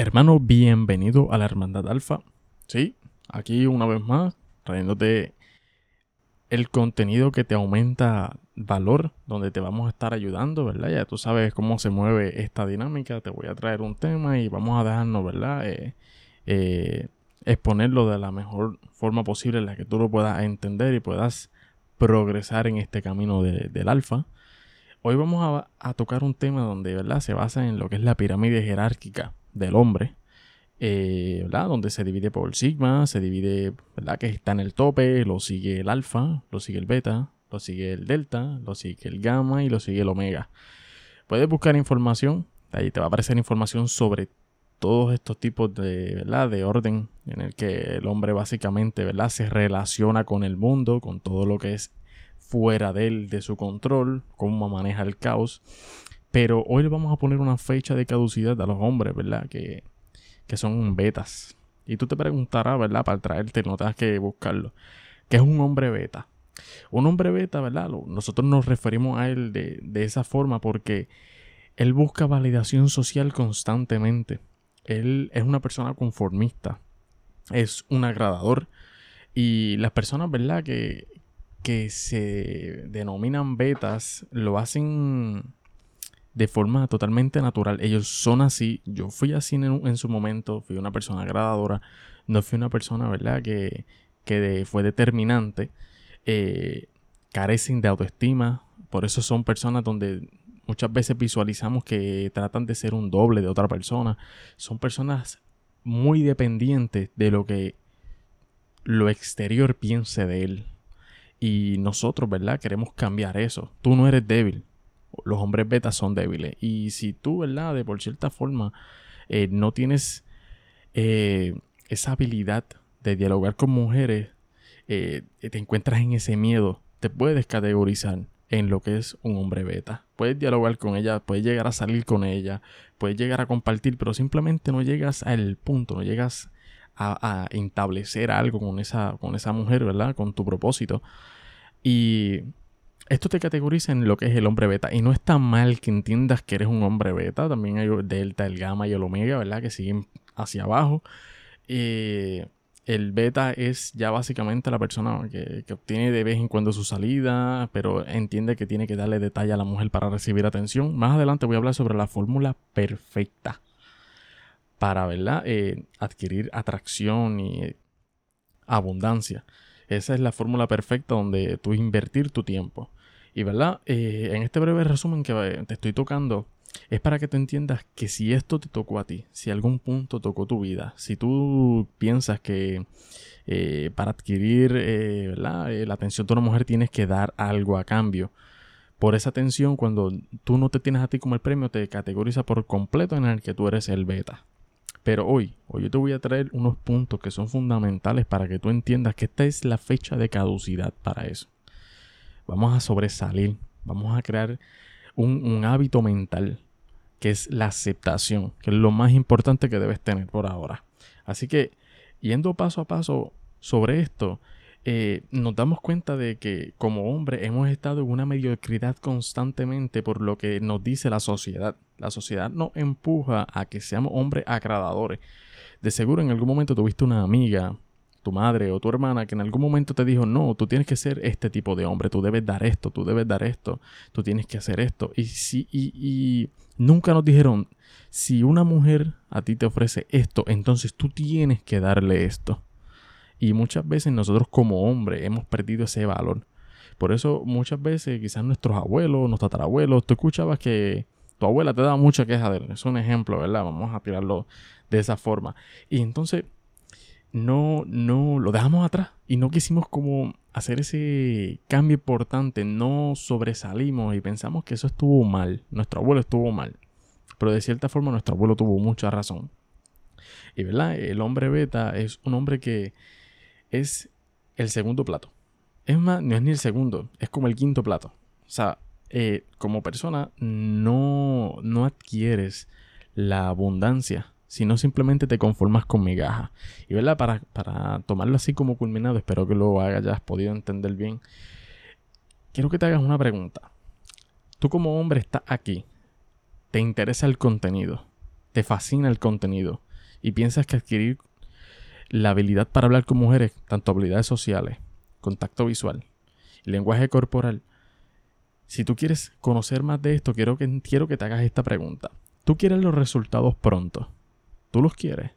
Hermano, bienvenido a la Hermandad Alfa. Sí, aquí una vez más, trayéndote el contenido que te aumenta valor, donde te vamos a estar ayudando, ¿verdad? Ya tú sabes cómo se mueve esta dinámica, te voy a traer un tema y vamos a dejarnos, ¿verdad? Eh, eh, exponerlo de la mejor forma posible en la que tú lo puedas entender y puedas progresar en este camino del alfa. Hoy vamos a, tocar un tema donde, ¿verdad? Se basa en lo que es la pirámide jerárquica del hombre, eh, ¿verdad? Donde se divide por sigma, se divide, ¿verdad? Que está en el tope, lo sigue el alfa, lo sigue el beta, lo sigue el delta, lo sigue el gamma y lo sigue el omega. Puedes buscar información, ahí te va a aparecer información sobre todos estos tipos de, ¿verdad? de orden en el que el hombre básicamente ¿verdad? se relaciona con el mundo, con todo lo que es fuera de él, de su control, cómo maneja el caos. Pero hoy le vamos a poner una fecha de caducidad a los hombres, ¿verdad? Que, que son betas. Y tú te preguntarás, ¿verdad? Para traerte, no tengas que buscarlo. ¿Qué es un hombre beta? Un hombre beta, ¿verdad? Nosotros nos referimos a él de, de esa forma porque él busca validación social constantemente. Él es una persona conformista. Es un agradador. Y las personas, ¿verdad? Que, que se denominan betas lo hacen de forma totalmente natural. Ellos son así. Yo fui así en, su momento. Fui una persona agradadora. No fui una persona, ¿verdad? Que, que fue determinante. Eh, carecen de autoestima. Por eso son personas donde muchas veces visualizamos que tratan de ser un doble de otra persona. Son personas muy dependientes de lo que lo exterior piense de él. Y nosotros, ¿verdad? Queremos cambiar eso. Tú no eres débil los hombres beta son débiles. Y si tú, ¿verdad? De por cierta forma, eh, no tienes eh, esa habilidad de dialogar con mujeres, eh, te encuentras en ese miedo, te puedes categorizar en lo que es un hombre beta. Puedes dialogar con ella, puedes llegar a salir con ella, puedes llegar a compartir, pero simplemente no llegas al punto, no llegas a, a establecer algo con esa, con esa mujer, ¿verdad? Con tu propósito. Y esto te categoriza en lo que es el hombre beta. Y no está mal que entiendas que eres un hombre beta. También hay el delta, el gamma y el omega, ¿verdad? Que siguen hacia abajo. Eh, el beta es ya básicamente la persona que, obtiene de vez en cuando su salida, pero entiende que tiene que darle detalle a la mujer para recibir atención. Más adelante voy a hablar sobre la fórmula perfecta para, ¿verdad? Eh, adquirir atracción y abundancia. Esa es la fórmula perfecta donde tú invertir tu tiempo. Y verdad, eh, en este breve resumen que eh, te estoy tocando, es para que tú entiendas que si esto te tocó a ti, si algún punto tocó tu vida, si tú piensas que eh, para adquirir la atención de una mujer tienes que dar algo a cambio, por esa atención, cuando tú no te tienes a ti como el premio, te categoriza por completo en el que tú eres el beta. Pero hoy, hoy yo te voy a traer unos puntos que son fundamentales para que tú entiendas que esta es la fecha de caducidad para eso vamos a sobresalir, vamos a crear un, hábito mental que es la aceptación, que es lo más importante que debes tener por ahora. Así que, yendo paso a paso sobre esto, eh, nos damos cuenta de que como hombre hemos estado en una mediocridad constantemente por lo que nos dice la sociedad. La sociedad nos empuja a que seamos hombres agradadores. De seguro en algún momento tuviste una amiga tu madre o tu hermana que en algún momento te dijo, no, tú tienes que ser este tipo de hombre, tú debes dar esto, tú debes dar esto, tú tienes que hacer esto. Y, si, y, nunca nos dijeron, si una mujer a ti te ofrece esto, entonces tú tienes que darle esto. Y muchas veces nosotros como hombres hemos perdido ese valor. Por eso muchas veces quizás nuestros abuelos, nuestros tatarabuelos, tú escuchabas que tu abuela te daba mucha queja de él. Es un ejemplo, ¿verdad? Vamos a tirarlo de esa forma. Y entonces no, no, lo dejamos atrás y no quisimos como hacer ese cambio importante, no sobresalimos y pensamos que eso estuvo mal, nuestro abuelo estuvo mal, pero de cierta forma nuestro abuelo tuvo mucha razón. Y verdad, el hombre beta es un hombre que es el segundo plato. Es más, no es ni el segundo, es como el quinto plato. O sea, eh, como persona no, no adquieres la abundancia si no simplemente te conformas con migajas. Y verdad, para, para tomarlo así como culminado, espero que lo hayas podido entender bien. Quiero que te hagas una pregunta. Tú como hombre estás aquí, te interesa el contenido, te fascina el contenido, y piensas que adquirir la habilidad para hablar con mujeres, tanto habilidades sociales, contacto visual lenguaje corporal, si tú quieres conocer más de esto, quiero que, quiero que te hagas esta pregunta. ¿Tú quieres los resultados pronto? ¿Tú los quieres?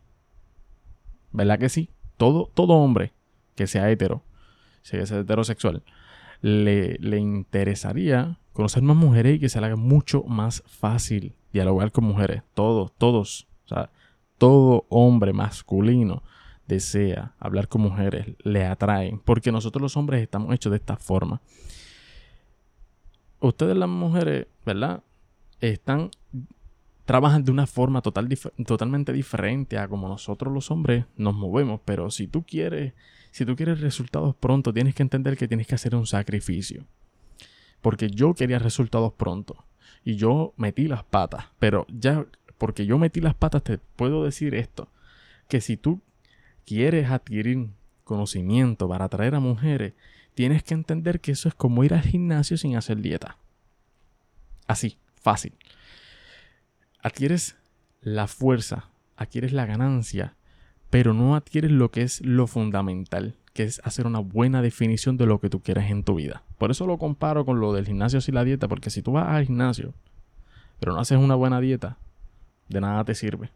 ¿Verdad que sí? Todo, todo hombre que sea hetero, que sea heterosexual, le, le interesaría conocer más mujeres y que se le haga mucho más fácil dialogar con mujeres. Todos, todos. O sea, todo hombre masculino desea hablar con mujeres, le atraen, porque nosotros los hombres estamos hechos de esta forma. Ustedes las mujeres, ¿verdad? Están trabajan de una forma total, totalmente diferente a como nosotros los hombres nos movemos, pero si tú quieres, si tú quieres resultados pronto, tienes que entender que tienes que hacer un sacrificio. Porque yo quería resultados pronto y yo metí las patas, pero ya porque yo metí las patas te puedo decir esto, que si tú quieres adquirir conocimiento para atraer a mujeres, tienes que entender que eso es como ir al gimnasio sin hacer dieta. Así, fácil. Adquieres la fuerza, adquieres la ganancia, pero no adquieres lo que es lo fundamental, que es hacer una buena definición de lo que tú quieres en tu vida. Por eso lo comparo con lo del gimnasio y la dieta, porque si tú vas al gimnasio, pero no haces una buena dieta, de nada te sirve.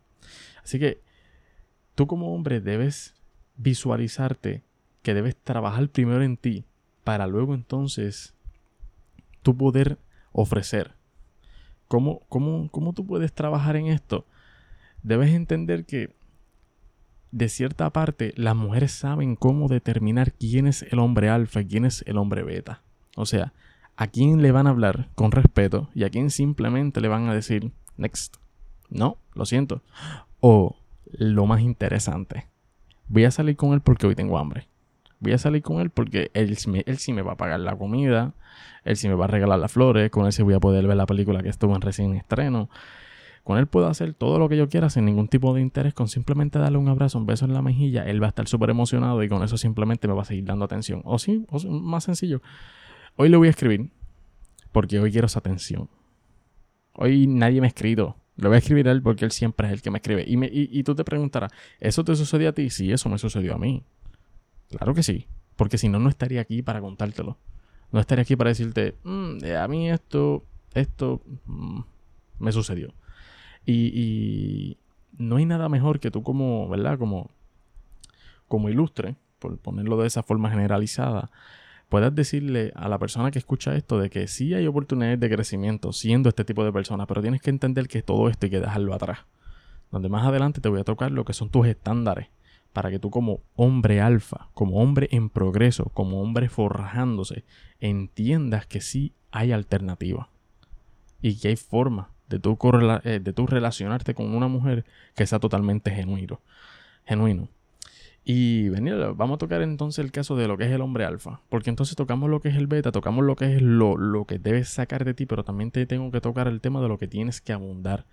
Así que tú como hombre debes visualizarte que debes trabajar primero en ti para luego entonces tú poder ofrecer. ¿Cómo, cómo, cómo tú puedes trabajar en esto? Debes entender que de cierta parte las mujeres saben cómo determinar quién es el hombre alfa y quién es el hombre beta. O sea, a quién le van a hablar con respeto y a quién simplemente le van a decir next. No, lo siento. O lo más interesante. Voy a salir con él porque hoy tengo hambre. Voy a salir con él porque él, sí me va a pagar la comida, él sí me va a regalar las flores, con él sí voy a poder ver la película que estuvo en recién estreno. Con él puedo hacer todo lo que yo quiera sin ningún tipo de interés, con simplemente darle un abrazo, un beso en la mejilla, él va a estar súper emocionado y con eso simplemente me va a seguir dando atención. O sí, o más sencillo. Hoy le voy a escribir porque hoy quiero esa atención. Hoy nadie me ha escrito. Le voy a escribir a él porque él siempre es el que me escribe. Y, me, y, tú te preguntarás, ¿eso te sucedió a ti? Sí, eso me sucedió a mí. Claro que sí. Porque si no, no estaría aquí para contártelo. No estaría aquí para decirte, mm, a mí esto, esto mm, me sucedió. Y, y, no hay nada mejor que tú como, ¿verdad? Como, como ilustre, por ponerlo de esa forma generalizada, puedas decirle a la persona que escucha esto de que sí hay oportunidades de crecimiento siendo este tipo de persona, pero tienes que entender que todo esto hay que dejarlo atrás. Donde más adelante te voy a tocar lo que son tus estándares para que tú como hombre alfa, como hombre en progreso, como hombre forjándose, entiendas que sí hay alternativa y que hay forma de tú, eh, de tú relacionarte con una mujer que sea totalmente genuino. genuino. Y venir, vamos a tocar entonces el caso de lo que es el hombre alfa. Porque entonces tocamos lo que es el beta, tocamos lo que es lo, lo que debes sacar de ti, pero también te tengo que tocar el tema de lo que tienes que abundar.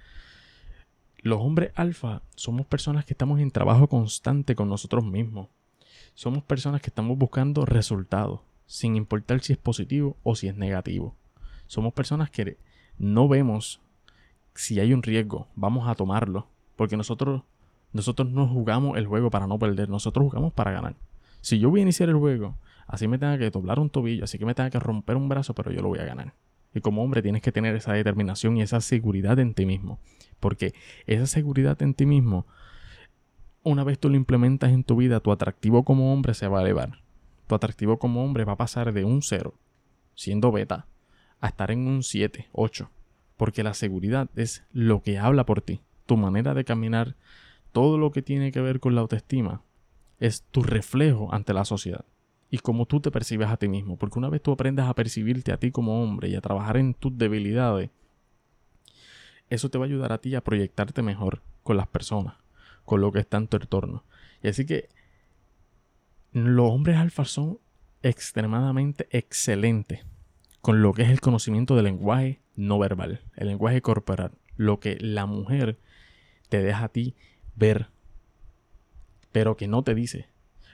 Los hombres alfa somos personas que estamos en trabajo constante con nosotros mismos. Somos personas que estamos buscando resultados, sin importar si es positivo o si es negativo. Somos personas que no vemos si hay un riesgo, vamos a tomarlo, porque nosotros nosotros no jugamos el juego para no perder, nosotros jugamos para ganar. Si yo voy a iniciar el juego, así me tenga que doblar un tobillo, así que me tenga que romper un brazo, pero yo lo voy a ganar. Y como hombre tienes que tener esa determinación y esa seguridad en ti mismo. Porque esa seguridad en ti mismo, una vez tú lo implementas en tu vida, tu atractivo como hombre se va a elevar. Tu atractivo como hombre va a pasar de un 0, siendo beta, a estar en un 7, 8. Porque la seguridad es lo que habla por ti. Tu manera de caminar, todo lo que tiene que ver con la autoestima es tu reflejo ante la sociedad y cómo tú te percibes a ti mismo. Porque una vez tú aprendas a percibirte a ti como hombre y a trabajar en tus debilidades, eso te va a ayudar a ti a proyectarte mejor con las personas, con lo que está en tu entorno. Y así que los hombres alfa son extremadamente excelentes con lo que es el conocimiento del lenguaje no verbal, el lenguaje corporal, lo que la mujer te deja a ti ver, pero que no te dice.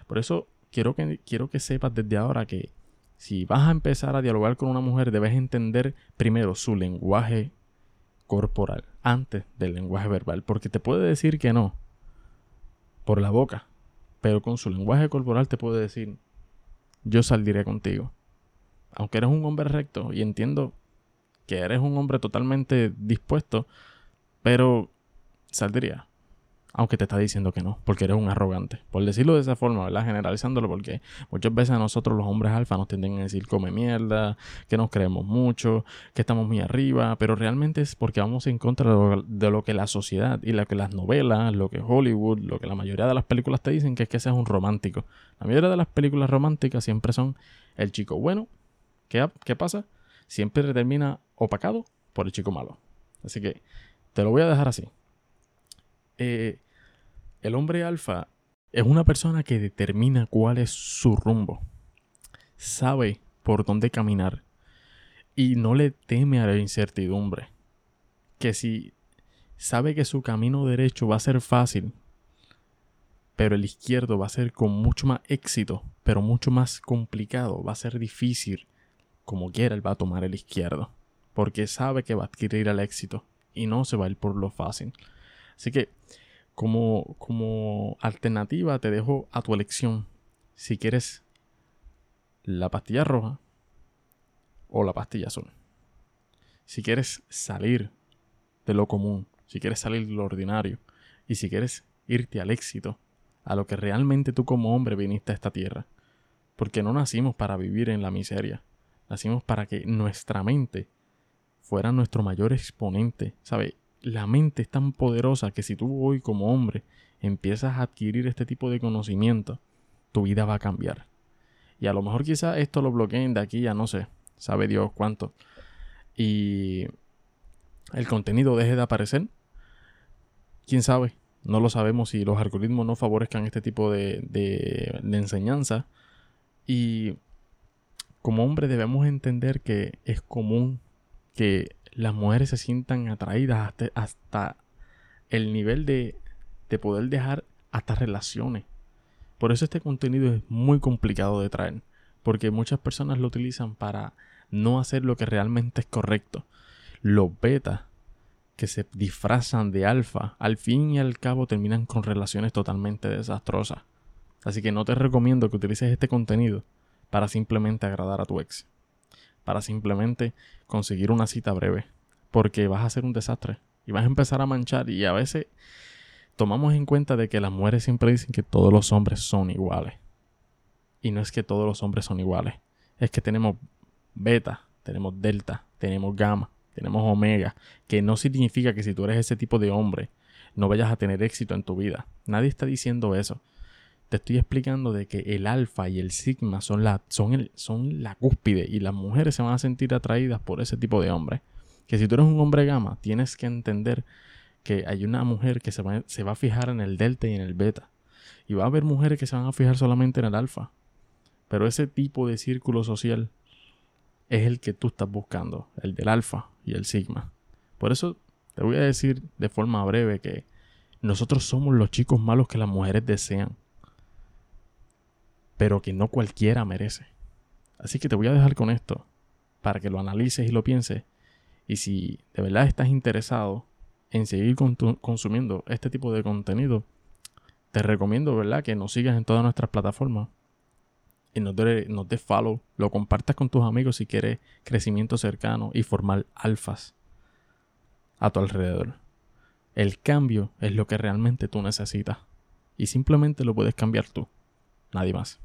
Por eso quiero que, quiero que sepas desde ahora que si vas a empezar a dialogar con una mujer, debes entender primero su lenguaje corporal antes del lenguaje verbal, porque te puede decir que no, por la boca, pero con su lenguaje corporal te puede decir, yo saldré contigo. Aunque eres un hombre recto y entiendo que eres un hombre totalmente dispuesto, pero saldría aunque te está diciendo que no, porque eres un arrogante. Por decirlo de esa forma, ¿verdad? Generalizándolo, porque muchas veces a nosotros los hombres alfa nos tienden a decir come mierda, que nos creemos mucho, que estamos muy arriba, pero realmente es porque vamos en contra de lo, que la sociedad y lo que las novelas, lo que Hollywood, lo que la mayoría de las películas te dicen, que es que seas un romántico. La mayoría de las películas románticas siempre son el chico bueno. ¿Qué, qué pasa? Siempre termina opacado por el chico malo. Así que te lo voy a dejar así. Eh, el hombre alfa es una persona que determina cuál es su rumbo. Sabe por dónde caminar y no le teme a la incertidumbre. Que si sabe que su camino derecho va a ser fácil, pero el izquierdo va a ser con mucho más éxito, pero mucho más complicado, va a ser difícil, como quiera él va a tomar el izquierdo, porque sabe que va a adquirir el éxito y no se va a ir por lo fácil. Así que como, como alternativa te dejo a tu elección si quieres la pastilla roja o la pastilla azul. Si quieres salir de lo común, si quieres salir de lo ordinario y si quieres irte al éxito, a lo que realmente tú como hombre viniste a esta tierra. Porque no nacimos para vivir en la miseria, nacimos para que nuestra mente fuera nuestro mayor exponente, ¿sabes? La mente es tan poderosa que si tú hoy como hombre empiezas a adquirir este tipo de conocimiento, tu vida va a cambiar. Y a lo mejor quizás esto lo bloqueen de aquí ya no sé, sabe Dios cuánto. Y el contenido deje de aparecer. ¿Quién sabe? No lo sabemos si los algoritmos no favorezcan este tipo de, de enseñanza. Y como hombre debemos entender que es común que las mujeres se sientan atraídas hasta, el nivel de, de poder dejar hasta relaciones. Por eso este contenido es muy complicado de traer, porque muchas personas lo utilizan para no hacer lo que realmente es correcto. Los betas que se disfrazan de alfa, al fin y al cabo terminan con relaciones totalmente desastrosas. Así que no te recomiendo que utilices este contenido para simplemente agradar a tu ex para simplemente conseguir una cita breve. Porque vas a ser un desastre y vas a empezar a manchar. Y a veces tomamos en cuenta de que las mujeres siempre dicen que todos los hombres son iguales. Y no es que todos los hombres son iguales. Es que tenemos beta, tenemos delta, tenemos gamma, tenemos omega. Que no significa que si tú eres ese tipo de hombre no vayas a tener éxito en tu vida. Nadie está diciendo eso te estoy explicando de que el alfa y el sigma son la, son, son la cúspide y las mujeres se van a sentir atraídas por ese tipo de hombre. Que si tú eres un hombre gamma, tienes que entender que hay una mujer que se va, se va a fijar en el delta y en el beta. Y va a haber mujeres que se van a fijar solamente en el alfa. Pero ese tipo de círculo social es el que tú estás buscando, el del alfa y el sigma. Por eso te voy a decir de forma breve que nosotros somos los chicos malos que las mujeres desean pero que no cualquiera merece. Así que te voy a dejar con esto para que lo analices y lo pienses. Y si de verdad estás interesado en seguir consumiendo este tipo de contenido, te recomiendo, ¿verdad?, que nos sigas en todas nuestras plataformas y nos des follow, lo compartas con tus amigos si quieres crecimiento cercano y formar alfas a tu alrededor. El cambio es lo que realmente tú necesitas y simplemente lo puedes cambiar tú, nadie más.